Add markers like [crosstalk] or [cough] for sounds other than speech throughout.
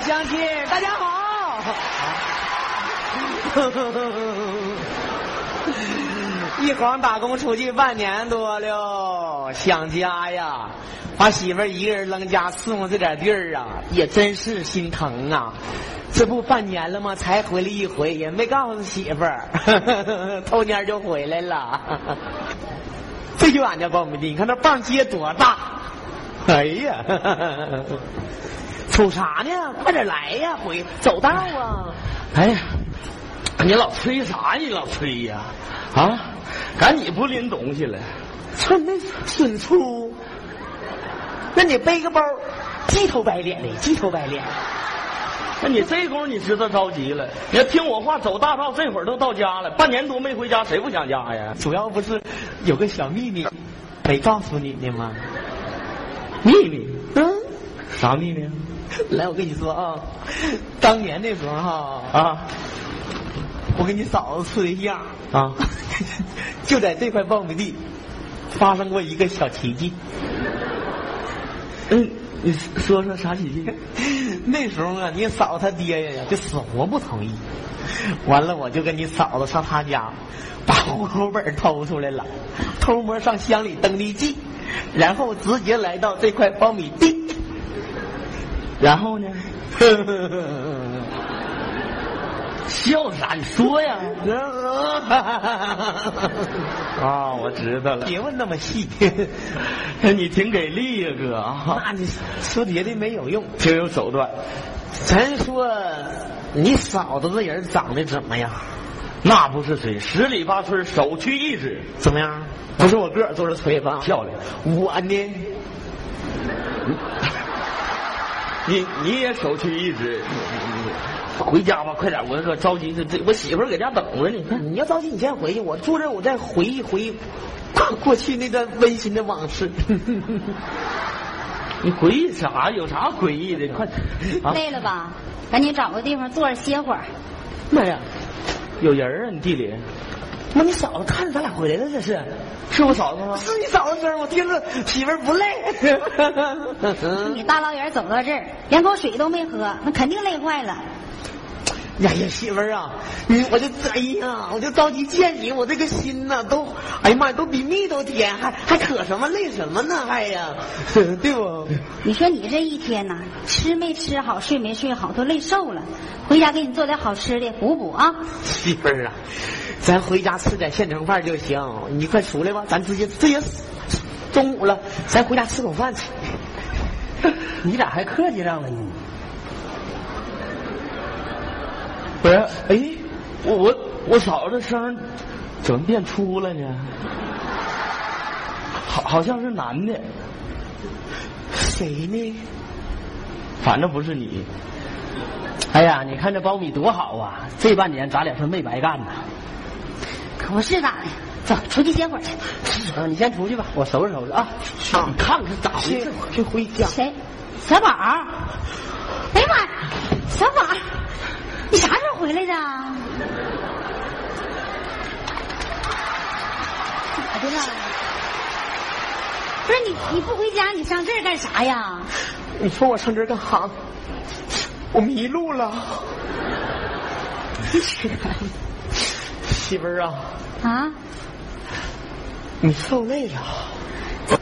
乡亲，大家好。[laughs] 一晃打工出去半年多了，想家呀！把媳妇儿一个人扔家伺候这点地儿啊，也真是心疼啊！这不半年了吗？才回来一回，也没告诉媳妇儿，[laughs] 头年就回来了。[laughs] 这就俺家苞米地，你看那棒结多大！哎呀，瞅啥呢？快点来呀，回走道啊！哎呀，你老催啥？你老催呀？啊，赶紧不拎东西了。村那损粗，那你背个包，鸡头白脸的，鸡头白脸。那你这功夫你知道着急了？你要听我话，走大道，这会儿都到家了，半年多没回家，谁不想家呀？主要不是有个小秘密没告诉你呢吗？秘密？嗯，啥秘密？来，我跟你说啊，当年那时候哈啊，我跟你嫂子处对象啊，[laughs] 就在这块苞米地发生过一个小奇迹。嗯，你说说啥奇迹？[laughs] 那时候啊，你嫂子她爹呀就死活不同意，完了我就跟你嫂子上他家，把户口本偷出来了，偷摸上乡里登的记，然后直接来到这块苞米地，然后呢？笑啥？你说呀！[laughs] 啊，我知道了。别问那么细，你挺给力呀，哥啊！那你说别的没有用，挺有手段。咱说你嫂子这人长得怎么样？那不是谁，十里八村首屈一指。怎么样？不是我个儿，都是腿吧？漂亮。我呢？你你也手屈一指。回家吧，快点！我可着急，这这我媳妇搁家等着呢。你要着急，你先回去。我坐这，我再回忆回忆 [laughs] 过去那段温馨的往事。[laughs] 你回忆啥？有啥回忆的？快，[laughs] 累了吧？赶紧找个地方坐着歇会儿。妈呀，有人啊！你地里？妈，你嫂子看着咱俩回来了，这是？是我嫂子吗？是你嫂子声，我听着媳妇儿不累。[laughs] 你大老远走到这儿，连口水都没喝，那肯定累坏了。呀呀，媳妇儿啊，你我就哎呀，我就着急见你，我这个心呐都，哎呀妈呀，都比蜜都甜，还还渴什么累什么呢？还呀，[laughs] 对不？你说你这一天呐，吃没吃好，睡没睡好，都累瘦了。回家给你做点好吃的补补啊。媳妇儿啊，咱回家吃点现成饭就行。你快出来吧，咱直接这也中午了，咱回家吃口饭去。[laughs] 你咋还客气上了呢？不是，哎，我我我嫂子声怎么变粗了呢？好，好像是男的。谁呢？反正不是你。哎呀，你看这苞米多好啊！这半年咱俩是没白干呐。可不是咋的？走，出去歇会儿去。嗯，你先出去吧，我收拾收拾啊。你看看咋回事？就回家。谁？小宝。哎呀妈呀，小宝。回来的？咋的了？不是你，你不回家，你上这儿干啥呀？你说我上这儿干啥？我迷路了。媳妇儿啊！啊！你受累了。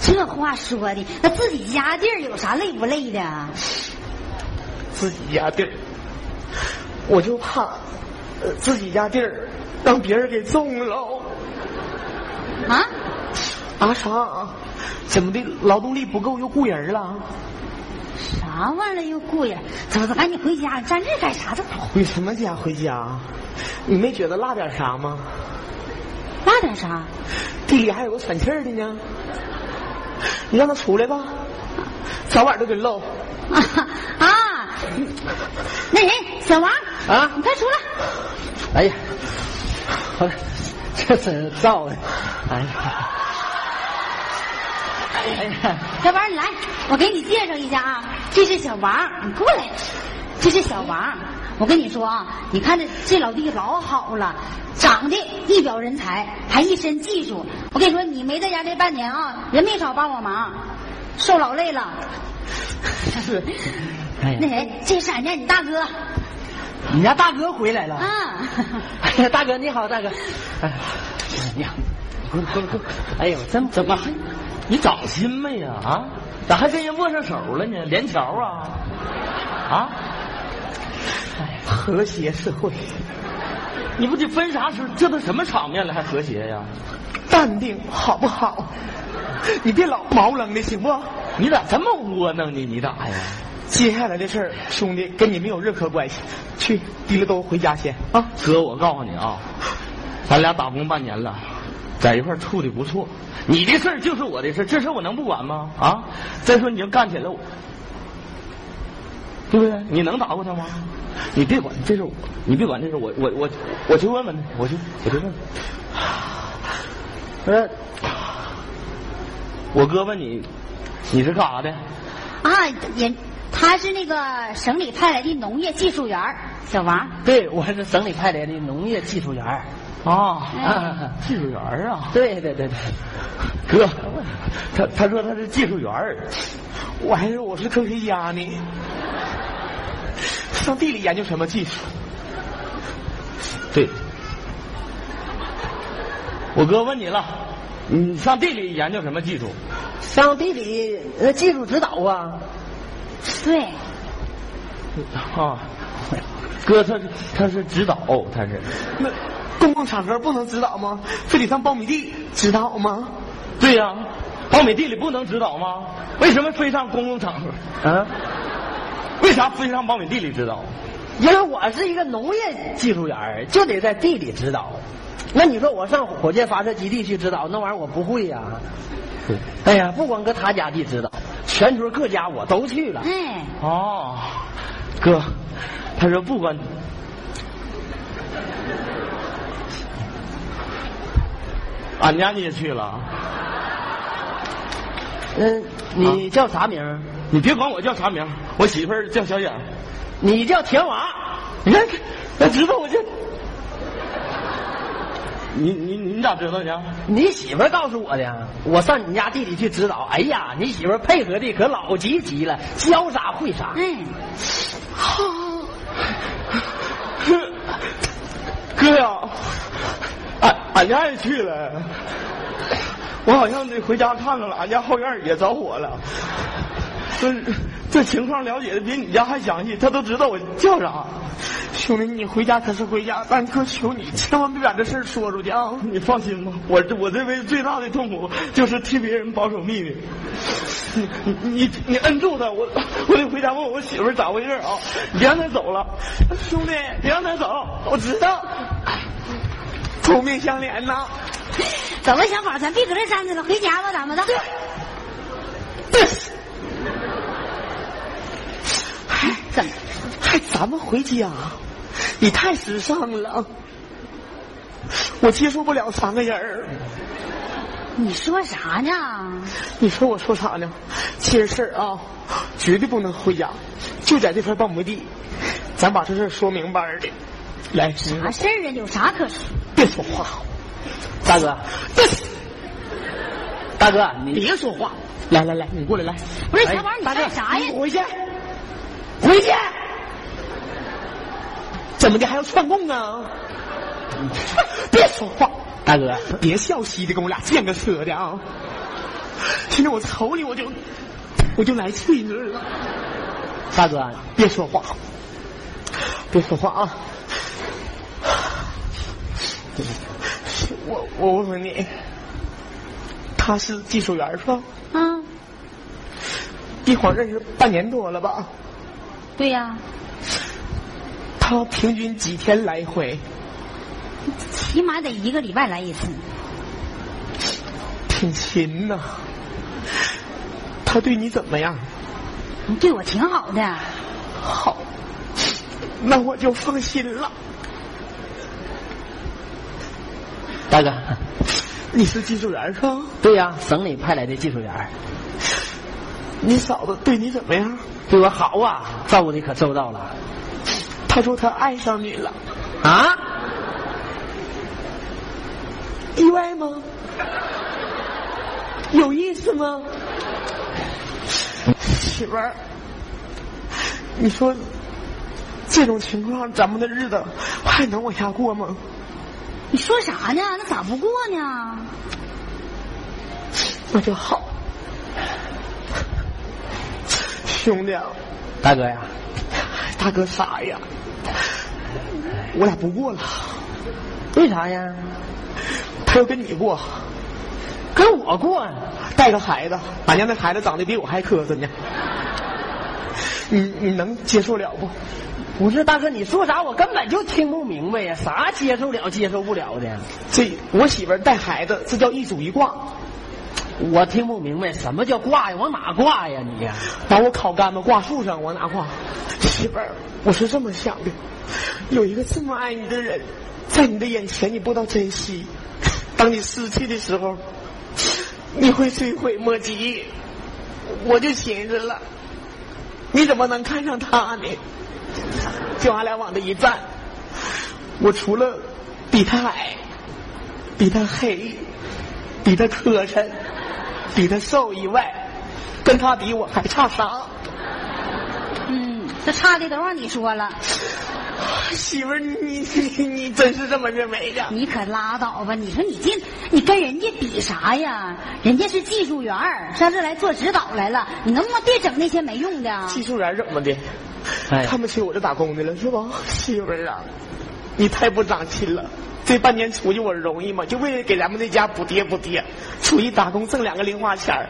这话说的，那自己家地儿有啥累不累的？自己家地儿。我就怕自己家地儿让别人给种了。啊？啊啥？怎么的？劳动力不够又雇人了？啥玩意儿又雇人？走走，赶紧回家！站这干啥？这回什么家？回家？你没觉得落点啥吗？落点啥？地里还有个喘气儿的呢。你让他出来吧，早晚都得漏。啊啊！那谁，小王啊，你快出来！哎呀，好了，这真造的。哎呀，哎呀，小王你来，我给你介绍一下啊，这是小王，你过来。这是小王，我跟你说啊，你看这这老弟老好了，长得一表人才，还一身技术。我跟你说，你没在家这半年啊，人没少帮我忙，受老累了。是，哎呀那谁，这是俺家你大哥你家大哥回来了。啊。哎呀，大哥你好，大哥。哎，你好，滚滚滚！哎呦，真怎么还？你长心没呀？啊？咋还跟人握上手了呢？连桥啊？啊？哎和谐社会，你不得分啥时？这都什么场面了，还和谐呀？淡定好不好？你别老毛愣的行不？你咋这么窝囊呢？你咋呀？接下来的事儿，兄弟跟你没有任何关系。去，提了兜回家先啊。哥，我告诉你啊，咱俩打工半年了，在一块儿处的不错。你的事儿就是我的事儿，这事儿我能不管吗？啊！再说你要干起来，我对不对？你能打过他吗？你别管，这事我，你别管这事，我我我我去问问他，我去我去问问。不是，我哥问你，你是干啥的？啊，也他是那个省里派来的农业技术员儿小王。对，我是省里派来的农业技术员儿。啊，哎技术员儿啊，对对对对，哥，他他说他是技术员儿，我还说我是科学家呢。上地里研究什么技术？对。我哥问你了，你上地里研究什么技术？上地里呃技术指导啊。对，啊，哥他是他是指导，他是那公共场合不能指导吗？非得上苞米地指导吗？对呀、苞米地里不能指导吗？为什么非上公共场合？啊，为啥非上苞米地里指导？因为我是一个农业技术员，就得在地里指导。那你说我上火箭发射基地去指导，那玩意儿我不会呀、对，哎呀，不光搁他家地知道，全村各家我都去了。哎，哦，哥，他说不管，俺家你也去了，嗯，你叫啥名儿？你别管我叫啥名，我媳妇儿叫小雅。你叫田娃。你看，他知道我这，你你你咋知道的？你媳妇儿告诉我的，我上你家地里去指导。哎呀，你媳妇儿配合的可老积极了，教啥会啥。嗯，好 [laughs] 哥呀，俺俺家也去了，我好像得回家看看了，俺家后院也着火了。这这情况了解的比你家还详细，他都知道我叫啥。兄弟，你回家可是回家，但哥求你千万别把这事儿说出去啊！你放心吧，我这我这辈子最大的痛苦就是替别人保守秘密。你你你你摁住他，我我得回家问我媳妇咋回事啊！你别让他走了，兄弟，别让他走。我知道，同命相连呐。走吧，小宝，咱别搁这站着了，回家吧，咱们的。哎，怎么？还咱们回家？你太时尚了，我接受不了三个人儿。你说啥呢？你说我说啥呢？今儿事儿啊，绝对不能回家，就在这块半亩地，咱把这事儿说明白儿的。来，啥事儿啊？有啥可说？别说话，大哥，大哥，你别说话。来来来，你过来来，不是哎小宝，你干啥呀？回去，回去。怎么的还要串供啊？[laughs] 别说话，大哥，别笑嘻的跟我俩见个车的啊！现在我瞅你我就我就来气儿了。大哥，别说话，别说话啊！我我问问你，他是技术员是吧？嗯，一晃认识半年多了吧？对呀，他平均几天来回？起码得一个礼拜来一次。挺勤呐。他对你怎么样？你对我挺好的。好，那我就放心了。大哥，你是技术员是吧？对呀、省里派来的技术员，你嫂子对你怎么样？对我好啊，照顾的可周到了他说他爱上你了，啊。意外吗？有意思吗？媳妇儿，你说这种情况，咱们的日子还能往下过吗？你说啥呢？那咋不过呢？那就好，兄弟，啊，大哥呀，大哥傻呀，我俩不过了，为啥呀？他要跟你过，跟我过，带个孩子，俺家那孩子长得比我还磕碜呢，你你能接受了不？不是大哥，你说啥我根本就听不明白呀，啥接受了接受不了的，这我媳妇带孩子，这叫一主一挂。我听不明白什么叫挂呀？往哪挂呀你呀？把我烤干巴挂树上，往哪挂？媳妇儿，我是这么想的，有一个这么爱你的人，在你的眼前你不知道珍惜，当你失去的时候，你会追悔莫及。我就寻思了，你怎么能看上他呢？就俺俩往这一站，我除了比他矮，比他黑，比他磕碜，比他瘦以外，跟他比我还差啥？嗯，这差的都让你说了，媳妇儿，你你 [laughs] 你真是这么认为的？你可拉倒吧！你说你这你跟人家比啥呀？人家是技术员儿，上这来做指导来了，你能不能别整那些没用的？技术员怎么的？哎看不起我这打工的了是吧？媳妇儿啊，你太不长心了。这半年出去我容易吗？就为了给咱们这家补贴补贴，出去打工挣两个零花钱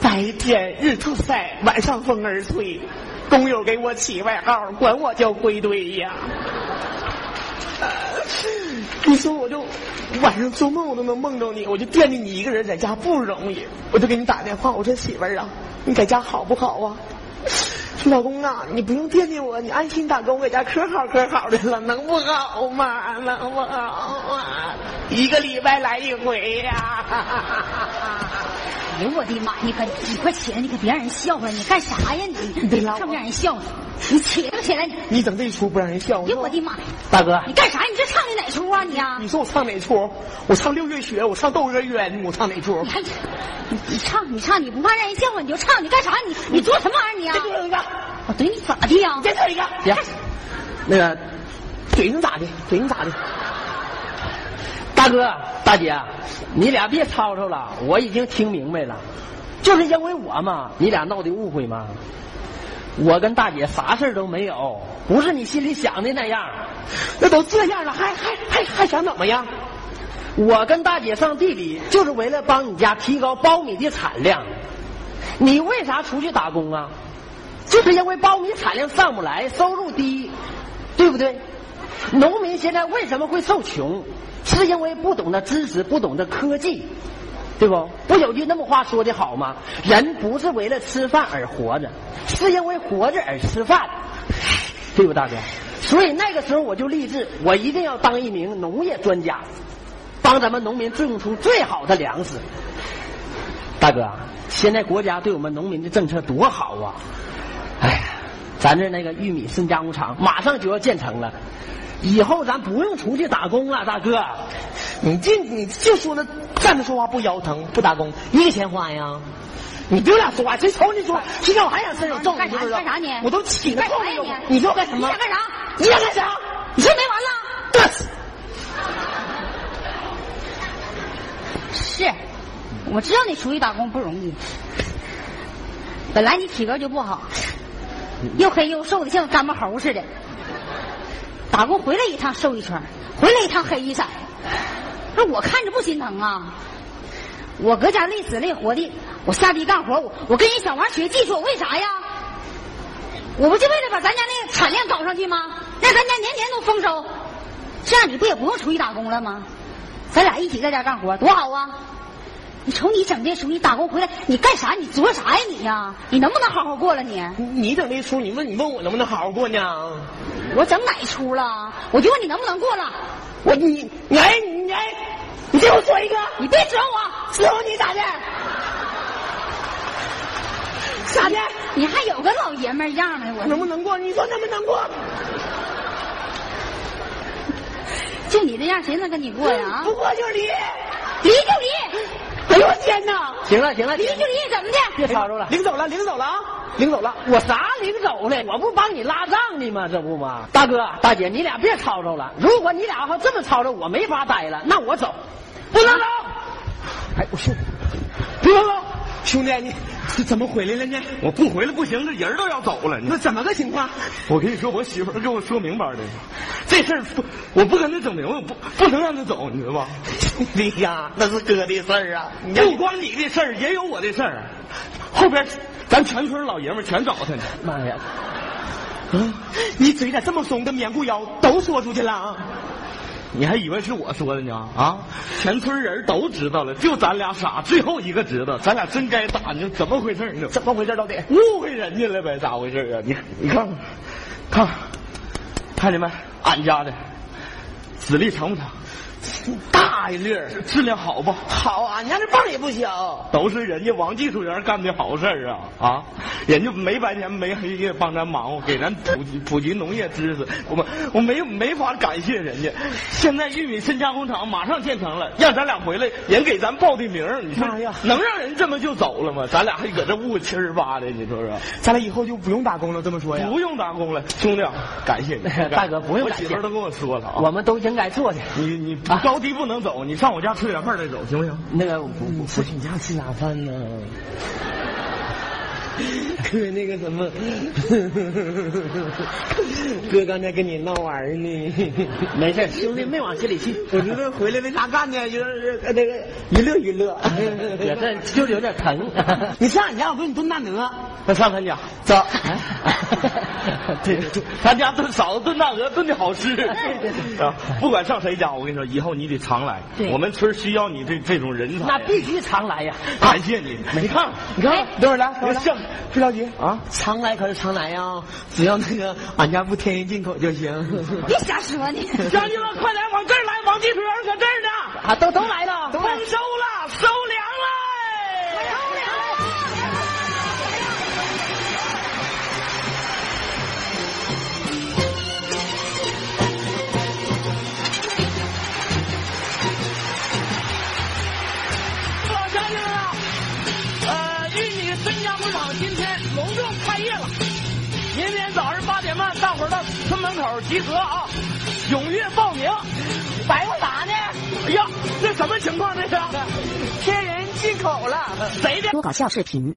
白天日头晒，晚上风儿吹，工友给我起外号，管我叫灰堆呀。[laughs] 你说我就晚上做梦我都能梦着你，我就惦记你一个人在家不容易，我就给你打电话，我说媳妇儿啊，你在家好不好啊？老公啊，你不用惦记我，你安心打工，我家可好可好的了，能不好吗？[laughs] 能不好吗？一个礼拜来一回呀、哎呦我的妈！你可你快起来，你可别让人笑话你干啥呀你？别拉我上不让人笑话？你起来不起来你？你整这一出不让人笑话哎呦我的妈！大哥，你干啥？你这唱的哪出啊你啊？你说我唱哪出？我唱六月雪，我唱窦娥冤，我唱哪出你？还你你你唱你唱，你不怕让人笑话你就唱，你干啥？你你做什么玩意儿你啊？再有一个，我怼你咋的呀？再怼一个，行，那个怼你咋的？怼你咋的？大哥大姐，你俩别吵吵了，我已经听明白了，就是因为我嘛，你俩闹的误会嘛。我跟大姐啥事儿都没有，不是你心里想的那样。那都这样了，还还还还想怎么样？我跟大姐上地里就是为了帮你家提高苞米的产量。你为啥出去打工啊？就是因为苞米产量上不来，收入低，对不对？农民现在为什么会受穷？是因为不懂得知识，不懂得科技，对不？不有句那么话说的好吗？人不是为了吃饭而活着，是因为活着而吃饭，对不，大哥？所以那个时候我就立志，我一定要当一名农业专家，帮咱们农民种出最好的粮食。大哥，现在国家对我们农民的政策多好啊！哎，咱这那个玉米深加工厂马上就要建成了，以后咱不用出去打工了，大哥。你这你就说那站着说话不腰疼，不打工一个钱花呀？你别俩说话，谁瞅你说？今天我还想伸手揍干啥你知不知道？干啥你我都起了干啥呀痛了你你说我干什么？你想干啥你想干啥？你说没完了？是，我知道你出去打工不容易，本来你体格就不好，又黑又瘦的像干巴猴似的，打工回来一趟瘦一圈，回来一趟黑一色，那我看着不心疼啊！我搁家累死累活的，我下地干活，我我跟人小王学技术，为啥呀？我不就为了把咱家那产量搞上去吗？让咱家年年都丰收，这样你不也不用出去打工了吗？咱俩一起在家干活，多好啊！你瞅你整这出，你打工回来，你干啥？你作啥呀你呀？你能不能好好过了你？你整这出，你问你问我能不能好好过呢？我整哪出了？我就问你能不能过了？我你你哎你哎，你给我说一个，你别指望我，伺候你咋的？咋的？你还有个老爷们儿样呢，我能不能过？你说能不能过？就你这样，谁能跟你过呀？啊不过就离，离就离，哎呦我天哪！行了行了，离就离，怎么的？别吵吵了。领走了，领走了啊！领走了。我啥领走了？我不帮你拉账呢吗？这不吗？大哥大姐，你俩别吵吵了。如果你俩要这么吵吵，我没法待了，那我走。不能走！哎，我说，不能走。兄弟，你这怎么回来了呢？我不回来不行，这人都要走了。那怎么个情况？我跟你说，我媳妇儿跟我说明白的，这事儿不，我不跟她整明白，我不不能让她走，你知道吧？兄 [laughs] 弟呀，那是哥的事儿啊！不光你的事儿，也有我的事儿。后边咱全村老爷们儿全找他呢。妈呀！啊，你嘴咋这么松？跟棉裤腰都说出去了啊！你还以为是我说的呢？啊，全村人都知道了，就咱俩傻，最后一个知道。咱俩真该打，你说怎么回事呢？怎么回事到底？误会人家了呗？咋回事啊？你你看看，看，看见没？俺家的子力成不成？大一粒儿，质量好不？好，俺家这棒也不小。都是人家王技术员干的好事儿啊啊！人家没白天没黑夜帮咱忙活，给咱普及普及农业知识。我们我没没法感谢人家。现在玉米深加工厂马上建成了，让咱俩回来，人给咱报的名儿，你说妈呀能让人这么就走了吗？咱俩还搁这误七儿八的，你说说？咱俩以后就不用打工了，这么说呀？不用打工了，兄弟，感谢你，[laughs] 大哥不用感谢我媳妇儿都跟我说了啊。我们都应该做的。你你高低不能走，你上我家吃点饭再走，行不行？那个不不不去你家吃啥饭呢？[laughs] 哥，那个什么，[laughs] 哥刚才跟你闹玩呢。没事，兄弟没往心里去。我知道回来没啥干呢，就是呃那个娱乐娱乐。[laughs] 就是有点疼。你上俺家，我给你炖大鹅。那上他家走。对，他家炖嫂子炖大鹅炖的好吃。啊，不管上谁家，我跟你说，以后你得常来。对我们村需要你这这种人才。那必须常来呀！感谢你。你看，你看，等会儿来，不着急啊。常来可是常来呀，只要那个俺家不天一进口就行。[laughs] 别瞎说你。乡亲们，快来往这儿来，王技术员搁这儿呢。啊，都都来了，丰收了，收村门口集合啊，踊跃报名。白话啥呢？哎呀，这什么情况？这是天人进口了。谁的？多搞笑视频。